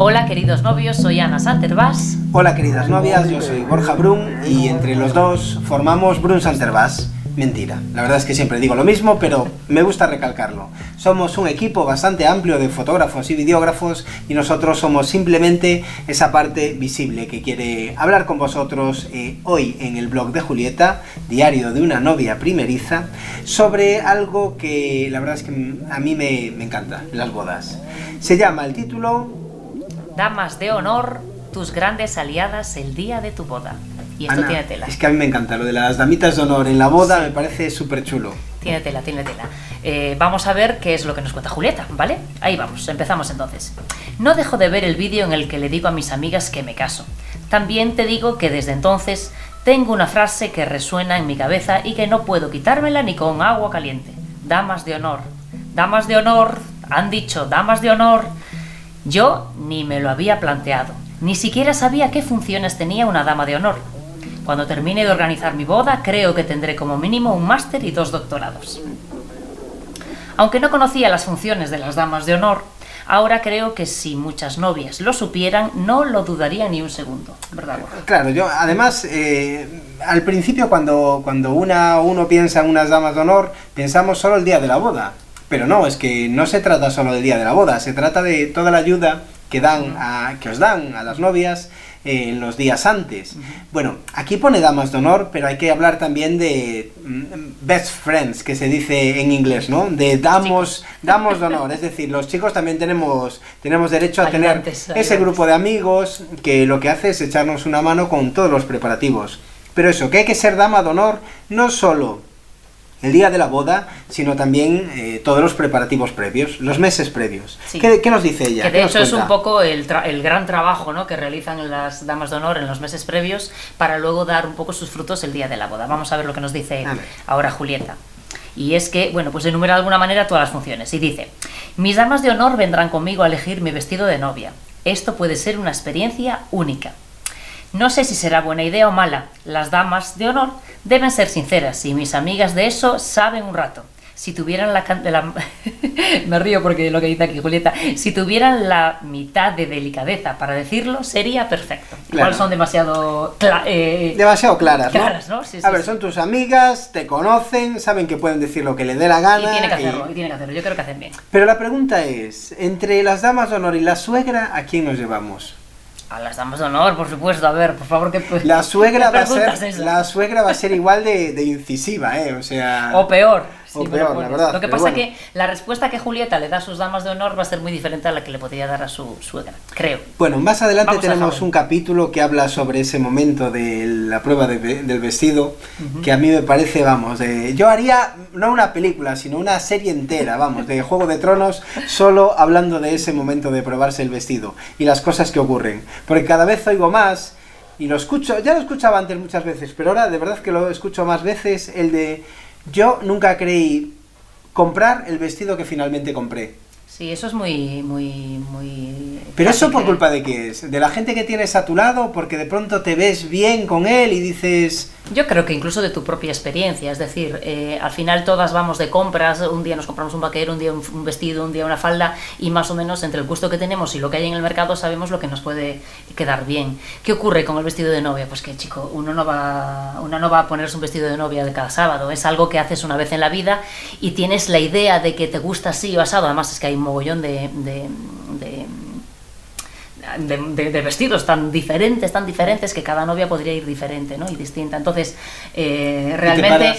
Hola queridos novios, soy Ana Santervas. Hola queridas novias, yo soy Borja Brun y entre los dos formamos Brun Santervas. Mentira, la verdad es que siempre digo lo mismo, pero me gusta recalcarlo. Somos un equipo bastante amplio de fotógrafos y videógrafos y nosotros somos simplemente esa parte visible que quiere hablar con vosotros eh, hoy en el blog de Julieta, Diario de una novia primeriza, sobre algo que la verdad es que a mí me, me encanta, las bodas. Se llama el título Damas de honor, tus grandes aliadas el día de tu boda. Y esto Ana, tiene tela. Es que a mí me encanta lo de las damitas de honor en la boda, me parece súper chulo. Tiene tela, tiene tela. Eh, vamos a ver qué es lo que nos cuenta Julieta, ¿vale? Ahí vamos, empezamos entonces. No dejo de ver el vídeo en el que le digo a mis amigas que me caso. También te digo que desde entonces tengo una frase que resuena en mi cabeza y que no puedo quitármela ni con agua caliente. Damas de honor. Damas de honor. Han dicho damas de honor. Yo ni me lo había planteado. Ni siquiera sabía qué funciones tenía una dama de honor. Cuando termine de organizar mi boda, creo que tendré como mínimo un máster y dos doctorados. Aunque no conocía las funciones de las damas de honor, ahora creo que si muchas novias lo supieran, no lo dudaría ni un segundo. ¿Verdad, Borja? Claro, yo además, eh, al principio cuando, cuando una, uno piensa en unas damas de honor, pensamos solo el día de la boda. Pero no, es que no se trata solo del día de la boda, se trata de toda la ayuda que, dan a, que os dan a las novias eh, en los días antes. Bueno, aquí pone damas de honor, pero hay que hablar también de mm, best friends, que se dice en inglés, ¿no? De damos, damos de honor. Es decir, los chicos también tenemos, tenemos derecho a tener Ayudantes, ese grupo de amigos que lo que hace es echarnos una mano con todos los preparativos. Pero eso, que hay que ser dama de honor no solo el día de la boda, sino también eh, todos los preparativos previos, los meses previos. Sí. ¿Qué, qué nos dice ella? Que ¿Qué de hecho es un poco el, tra- el gran trabajo ¿no? que realizan las damas de honor en los meses previos para luego dar un poco sus frutos el día de la boda. Vamos a ver lo que nos dice ahora Julieta. Y es que, bueno, pues enumera de alguna manera todas las funciones. Y dice, mis damas de honor vendrán conmigo a elegir mi vestido de novia. Esto puede ser una experiencia única. No sé si será buena idea o mala. Las damas de honor deben ser sinceras y mis amigas de eso saben un rato. Si tuvieran la, la- me río porque lo que dice aquí Julieta, si tuvieran la mitad de delicadeza para decirlo, sería perfecto. Igual Claro. son demasiado cla- eh, Demasiado claras. Claras, ¿no? Sí, a ver, sí. son tus amigas, te conocen, saben que pueden decir lo que les dé la y gana. tiene que y- hacerlo, y tiene que hacerlo. Yo creo que hacen bien. Pero la pregunta es, entre las damas de honor y la suegra, ¿a quién nos llevamos? A las damas de honor, por supuesto. A ver, por favor, que La suegra, ¿Qué va a, ser, la suegra va a ser igual de, de incisiva, ¿eh? O sea... O peor. O lo peor, la pones. verdad, Lo que pasa bueno. que la respuesta que Julieta le da a sus damas de honor va a ser muy diferente a la que le podría dar a su suegra, creo. Bueno, más adelante Vamos tenemos un capítulo que habla sobre ese momento de la prueba de del vestido, que a mí me parece, vamos, de- yo haría no una película, sino una serie entera, vamos, de Juego de Tronos, solo hablando de ese momento de probarse el vestido y las cosas que ocurren. Porque cada vez oigo más y lo escucho, ya lo escuchaba antes muchas veces, pero ahora de verdad que lo escucho más veces, el de yo nunca creí comprar el vestido que finalmente compré. Sí, eso es muy, muy, muy. Pero eso por culpa de qué es? ¿De la gente que tienes a tu lado? Porque de pronto te ves bien con él y dices... Yo creo que incluso de tu propia experiencia, es decir, eh, al final todas vamos de compras, un día nos compramos un vaquero, un día un, un vestido, un día una falda y más o menos entre el gusto que tenemos y lo que hay en el mercado sabemos lo que nos puede quedar bien. ¿Qué ocurre con el vestido de novia? Pues que chico, uno no va, uno no va a ponerse un vestido de novia de cada sábado, es algo que haces una vez en la vida y tienes la idea de que te gusta así o asado, además es que hay un mogollón de- de- de de, de- de vestidos tan diferentes, tan diferentes, que cada novia podría ir diferente ¿no? y distinta. Entonces, eh, realmente,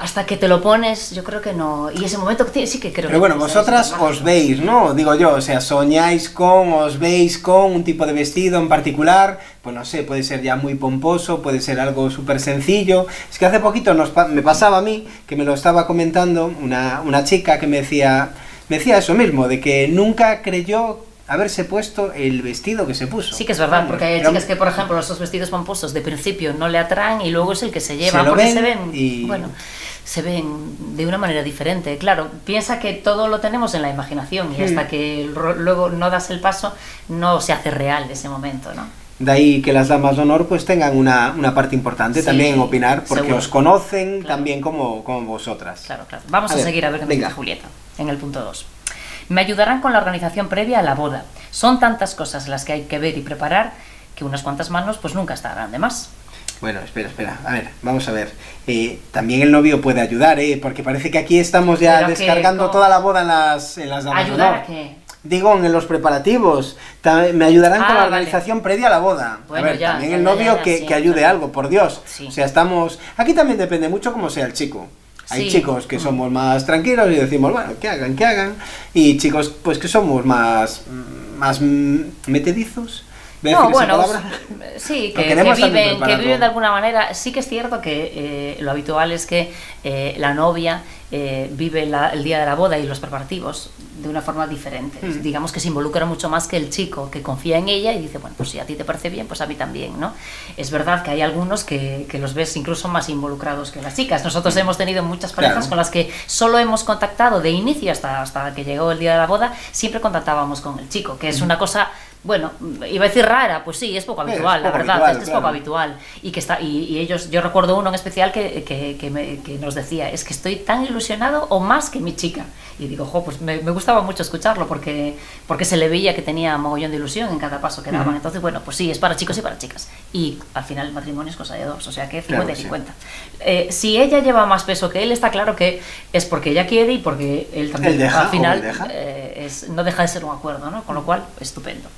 hasta que te lo pones, yo creo que no. Y ese momento que sí que creo Pero que bueno, vosotras os veis, ¿no? Digo yo, o sea, soñáis con, os veis con un tipo de vestido en particular, pues no sé, puede ser ya muy pomposo, puede ser algo súper sencillo. Es que hace poquito nos me pasaba a mí, que me lo estaba comentando, una, una chica que me decía, me decía eso mismo, de que nunca creyó haberse puesto el vestido que se puso. Sí que es verdad, porque hay chicas que, por ejemplo, esos vestidos pomposos de principio no le atraen y luego es el que se lleva, Se lo porque ven se ven, y- bueno, se ven de una manera diferente. Claro, piensa que todo lo tenemos en la imaginación y Hmm. hasta que ro- luego no das el paso, no se hace real ese momento, ¿no? De ahí que las damas de honor pues tengan una, una parte importante Sí, también en opinar, porque seguro. os conocen Claro. también como, como vosotras. Claro, claro. Vamos A a, ver, seguir a ver qué dice Julieta en el punto 2. Me ayudarán con la organización previa a la boda. Son tantas cosas las que hay que ver y preparar que unas cuantas manos pues nunca estarán de más. Bueno, espera, espera. A ver, vamos a ver. Eh, también el novio puede ayudar, ¿eh? Porque parece que aquí estamos ya Pero que, descargando ¿cómo? toda la boda en las, en las damas de ¿Ayudar a qué? Digo, en los preparativos. Me ayudarán Ah, con la vale. organización previa a la boda. Bueno, a ver, ya, también ya, el novio ya, que, sí, que ayude claro. algo, por Dios. Sí. O sea, estamos... Aquí también depende mucho cómo sea el chico. Hay Sí. chicos que Mm. somos más tranquilos y decimos, bueno, que hagan, que hagan. Y chicos, pues que somos más... más mm, metedizos. ¿Voy a No, bueno, sí, que, viven, que viven de alguna manera. Sí que es cierto que eh, lo habitual es que eh, la novia eh, vive la- el día de la boda y los preparativos de una forma diferente. Mm. Digamos que se involucra mucho más que el chico, que confía en ella y dice, bueno, pues si a ti te parece bien, pues a mí también, ¿no? Es verdad que hay algunos que, que los ves incluso más involucrados que las chicas. Nosotros hemos tenido muchas parejas. Claro. con las que solo hemos contactado de inicio hasta, hasta que llegó el día de la boda, siempre contactábamos con el chico, que es una cosa, bueno, iba a decir rara, pues sí, es poco. Es habitual, la verdad, habitual, es que es claro. poco habitual. Y que está, y, y ellos, yo recuerdo uno en especial que, que, que me- que nos decía, es que estoy tan ilusionado o más que mi chica. Y digo, jo, pues me, me gustaba mucho escucharlo porque, porque se le veía que tenía mogollón de ilusión en cada paso que daban. Entonces, bueno, pues sí, es para chicos y para chicas. Y al final el matrimonio es cosa de dos, o sea que 50 Claro, y sí. 50. Eh, si ella lleva más peso que él, está claro que es porque ella quiere y porque él también deja, al final deja. eh, es, no deja de ser un acuerdo, ¿no? Con lo cual, estupendo.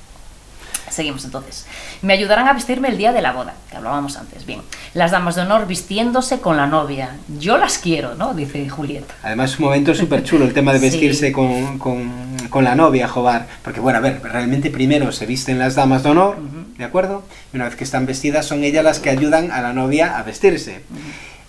Seguimos entonces. Me ayudarán a vestirme el día de la boda, que hablábamos antes. Bien, las damas de honor vistiéndose con la novia. Yo las quiero, ¿no? Dice Julieta. Además es un momento súper chulo el tema de Sí. vestirse con, con, con la novia, Jobar. Porque bueno, a ver, realmente primero se visten las damas de honor. ¿de acuerdo? Y una vez que están vestidas son ellas las que ayudan a la novia a vestirse.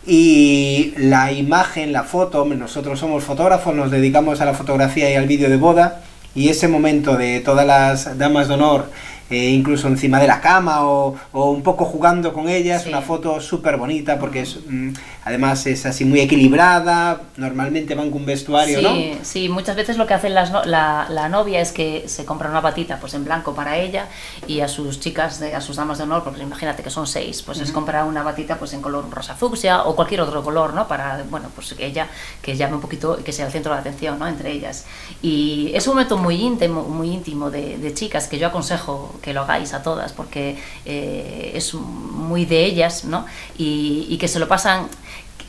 Y la imagen, la foto, nosotros somos fotógrafos, nos dedicamos a la fotografía y al vídeo de boda. Y ese momento de todas las damas de honor, eh, incluso encima de la cama o, o un poco jugando con ellas, Sí. una foto súper bonita porque es, mm, además es así muy equilibrada, normalmente van con un vestuario, sí, ¿no? sí, muchas veces lo que hace no- la, la novia es que se compra una batita pues en blanco para ella y a sus chicas, de, a sus damas de honor, porque imagínate que son seis, pues les Ujú. compra una batita pues en color rosa fucsia o cualquier otro color, ¿no? Para, bueno, pues que ella, que llame un poquito, que sea el centro de atención, ¿no? Entre ellas. Y es un momento muy íntimo, muy íntimo de, de chicas que yo aconsejo que lo hagáis a todas porque eh, es muy de ellas, ¿no? Y, y que se lo pasan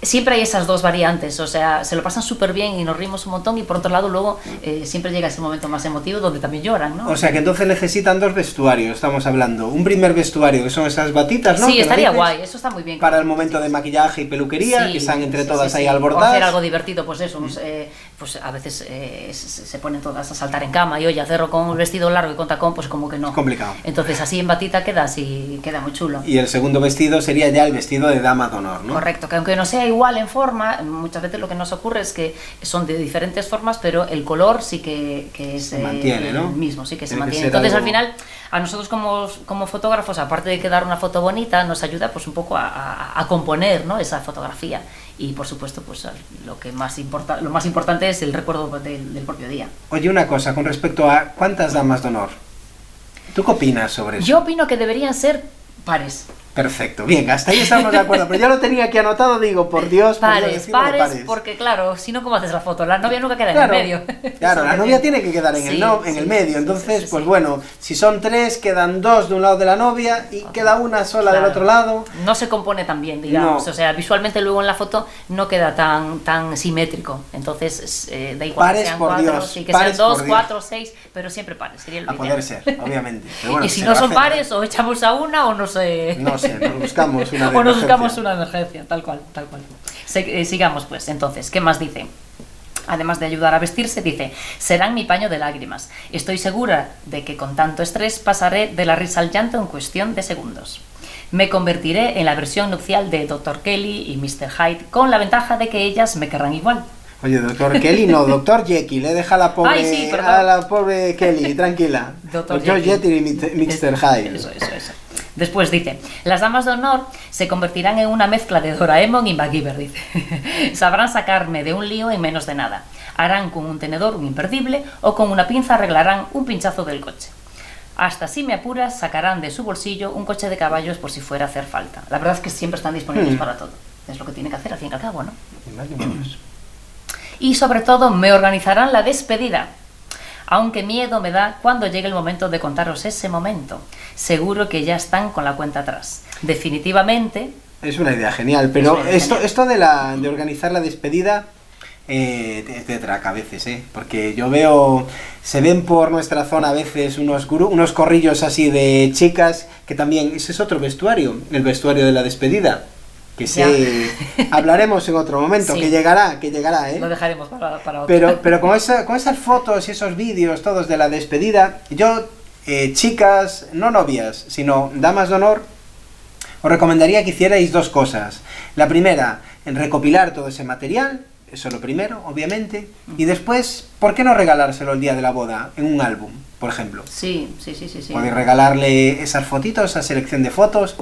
siempre hay esas dos variantes, o sea, se lo pasan súper bien y nos rimos un montón y por otro lado luego eh, siempre llega ese momento más emotivo donde también lloran, ¿no? O sea que entonces necesitan dos vestuarios, estamos hablando. Un primer vestuario, que son esas batitas, ¿no? sí, Que estaría guay, eso está muy bien. Para el momento de maquillaje y peluquería, Sí, que están entre sí, todas sí, ahí sí. O albordadas. hacer algo divertido, pues eso, pues, eh, pues a veces eh, se, se ponen todas a saltar en cama y oye, hacerlo con un vestido largo y con tacón, pues como que no. Es complicado. Entonces así en batita queda así, queda muy chulo. Y el segundo vestido sería ya el vestido de dama de honor, ¿no? Correcto, que aunque no sea igual en forma, muchas veces lo que nos ocurre es que son de diferentes formas, pero el color sí que, que es Se mantiene, el ¿no? mismo, sí que se Tiene que mantiene. ser Entonces algo- al final, a nosotros como, como fotógrafos, aparte de que dar una foto bonita, nos ayuda pues un poco a, a- a componer ¿no? esa fotografía. Y por supuesto, pues lo que más importa, lo más importante es el recuerdo del, del propio día. Oye, una cosa con respecto a cuántas damas de honor. ¿Tú qué opinas sobre eso? Yo opino que deberían ser pares. Perfecto, bien, hasta ahí estamos de acuerdo. Pero ya lo tenía aquí anotado, digo, por Dios, por Dios, Pares, pares, porque claro, si no, ¿cómo haces la foto? La novia nunca queda Claro, en el medio. claro, la novia tiene que quedar en, el, Sí, no- en sí, el medio. Entonces, sí, pues bueno, si son tres, quedan dos de un lado de la novia y queda una sola del Claro. otro lado. No se compone tan bien, digamos. No. O sea, visualmente luego en la foto no queda tan, tan simétrico. Entonces, es, eh, da igual Pares, que sean por cuatro, Dios, sí, que pares, sean dos, por Dios. cuatro, seis, pero siempre pares. Sería el A poder ser, obviamente. Bueno, y si no son pares, o echamos a una o no sé. No sé, nos buscamos una de o nos emergencia. buscamos una emergencia, tal cual, tal cual. Se- eh, sigamos pues, entonces, ¿qué más dice? Además de ayudar a vestirse, dice, serán mi paño de lágrimas. Estoy segura de que con tanto estrés pasaré de la risa al llanto en cuestión de segundos. Me convertiré en la versión nupcial de Dr. Kelly y Mr. Hyde, con la ventaja de que ellas me querrán igual. Oye, doctor Kelly, no, doctor Jekyll, le deja a la pobre, Ay, sí, perdón. a la pobre Kelly, tranquila. Doctor Jekyll. Jekyll y Mr. Hyde. Eso, eso, eso. Después dice, las damas de honor se convertirán en una mezcla de Doraemon y MacGyver, dice. Sabrán sacarme de un lío en menos de nada. Harán con un tenedor un imperdible o con una pinza arreglarán un pinchazo del coche. Hasta si me apuras, sacarán de su bolsillo un coche de caballos por si fuera a hacer falta. La verdad es que siempre están disponibles Hmm. para todo. Es lo que tiene que hacer, al fin y al cabo, ¿no? Y sobre todo me organizarán la despedida. Aunque miedo me da cuando llegue el momento de contaros ese momento. Seguro que ya están con la cuenta atrás. Definitivamente. Es una idea genial, pero idea esto, genial. esto de, la, de organizar la despedida eh, es de traca a veces, ¿eh? Porque yo veo, se ven por nuestra zona a veces unos, guru- unos corrillos así de chicas, que también, ese es otro vestuario, el vestuario de la despedida. Que se hablaremos en otro momento, Sí. que llegará, que llegará, ¿eh? Lo dejaremos para, para otro. Pero, pero con, esa, con esas fotos y esos vídeos todos de la despedida, yo, eh, chicas, no novias, sino damas de honor, os recomendaría que hicierais dos cosas. La primera, en recopilar todo ese material, eso es lo primero, obviamente, y después, ¿por qué no regalárselo el día de la boda en un álbum, por ejemplo? Sí, sí, sí, sí. sí. Podéis regalarle esas fotitos, esa selección de fotos.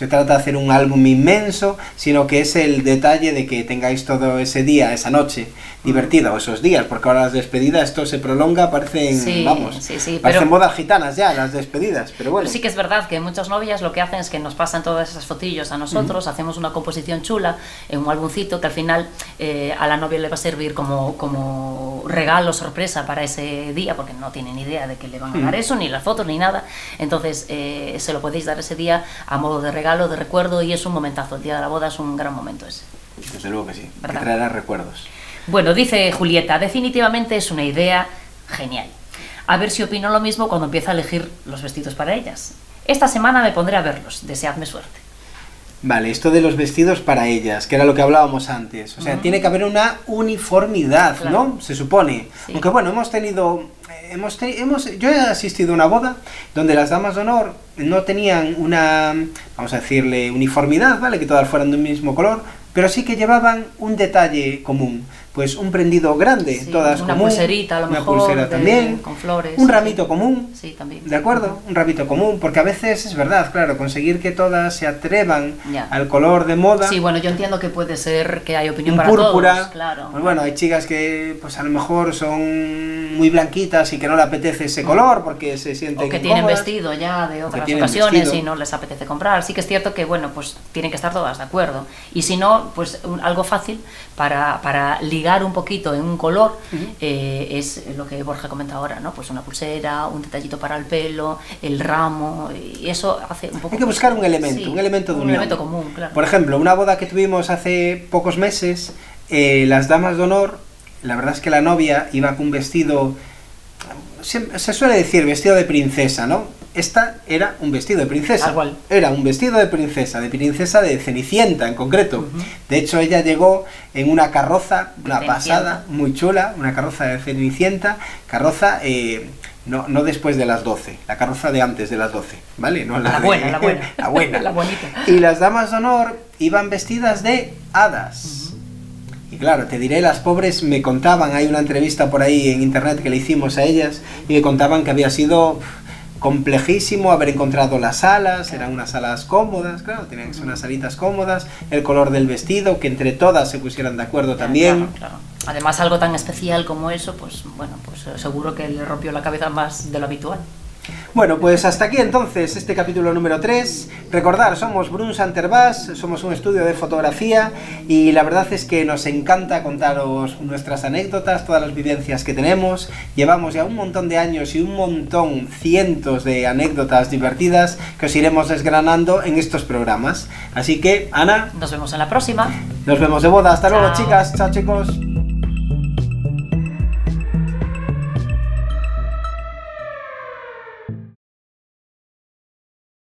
Se trata de hacer un álbum inmenso, sino que es el detalle de que tengáis todo ese día, esa noche, divertida, o esos días, porque ahora las despedidas, esto se prolonga, parecen, Sí, vamos, sí, sí, parecen pero- bodas gitanas ya, las despedidas, pero bueno. Pero sí que es verdad que muchas novias lo que hacen es que nos pasan todas esas fotillos a nosotros, hacemos una composición chula en un álbumcito que al final eh, a la novia le va a servir como, como regalo sorpresa para ese día, porque no tiene ni idea de que le van a dar eso, ni las fotos, ni nada. Entonces eh, se lo podéis dar ese día a modo de regalo, de recuerdo, y es un momentazo. El día de la boda es un gran momento ese. Desde luego que sí, que ¿Verdad? traerá recuerdos. Bueno, dice Julieta, definitivamente es una idea genial. A ver si opino lo mismo cuando empiece a elegir los vestidos para ellas. Esta semana me pondré a verlos, deseadme suerte. Vale, esto de los vestidos para ellas, que era lo que hablábamos antes. O sea, tiene que haber una uniformidad, Claro. ¿no? Se supone. Sí. Aunque bueno, hemos tenido. Hemos, hemos, yo he asistido a una boda donde las damas de honor no tenían una, vamos a decirle, uniformidad, ¿vale? Que todas fueran de un mismo color, pero sí que llevaban un detalle común. Pues un prendido grande, Sí, todas una común, pulserita a lo una mejor, pulsera de- también, con flores, un sí. ramito común, Sí, también. ¿De acuerdo? Un rabito común, porque a veces es verdad, claro, conseguir que todas se atrevan Ya. al color de moda. Sí, bueno, yo entiendo que puede ser que hay opinión un para púrpura. todos, claro. Pues bueno, hay chicas que pues a lo mejor son muy blanquitas y que no le apetece ese color porque se sienten o que tienen incómodas. vestido ya de otras tienen ocasiones vestido. y no les apetece comprar. Sí que es cierto que, bueno, pues tienen que estar todas de acuerdo. Y si no, pues un- algo fácil para, para ligar un poquito en un color eh, es lo que Borja comenta ahora, ¿no? Pues una pulsera, un detallito para el pelo, el ramo, y eso hace un poco... Hay que buscar un elemento, Sí, un elemento de un unión. elemento común, claro. Por ejemplo, una boda que tuvimos hace pocos meses, eh, las damas de honor, la verdad es que la novia iba con un vestido, se, se suele decir vestido de princesa, ¿no? Esta era un vestido de princesa. Era un vestido de princesa, de princesa de Cenicienta en concreto. De hecho, ella llegó en una carroza, una pasada, muy chula, una carroza de Cenicienta, carroza... eh, no, no después de las 12, la carroza de antes de las 12, ¿vale? No La de- buena, la buena. la buena. La bonita. Y las damas de honor iban vestidas de hadas. Y claro, te diré, las pobres me contaban, hay una entrevista por ahí en internet que le hicimos a ellas, y me contaban que había sido complejísimo haber encontrado las salas, eran unas salas cómodas, claro, tenían que ser unas salitas cómodas, el color del vestido, que entre todas se pusieran de acuerdo también. Claro, claro. Además, algo tan especial como eso, pues bueno, pues seguro que le rompió la cabeza más de lo habitual. Bueno, pues hasta aquí entonces este capítulo número 3. Recordar, somos Brun Santerbas, somos un estudio de fotografía y la verdad es que nos encanta contaros nuestras anécdotas, todas las vivencias que tenemos. Llevamos ya un montón de años y un montón, cientos de anécdotas divertidas que os iremos desgranando en estos programas. Así que, Ana, Nos vemos en la próxima. nos vemos de boda. Hasta luego, chicas. Chao, chicos.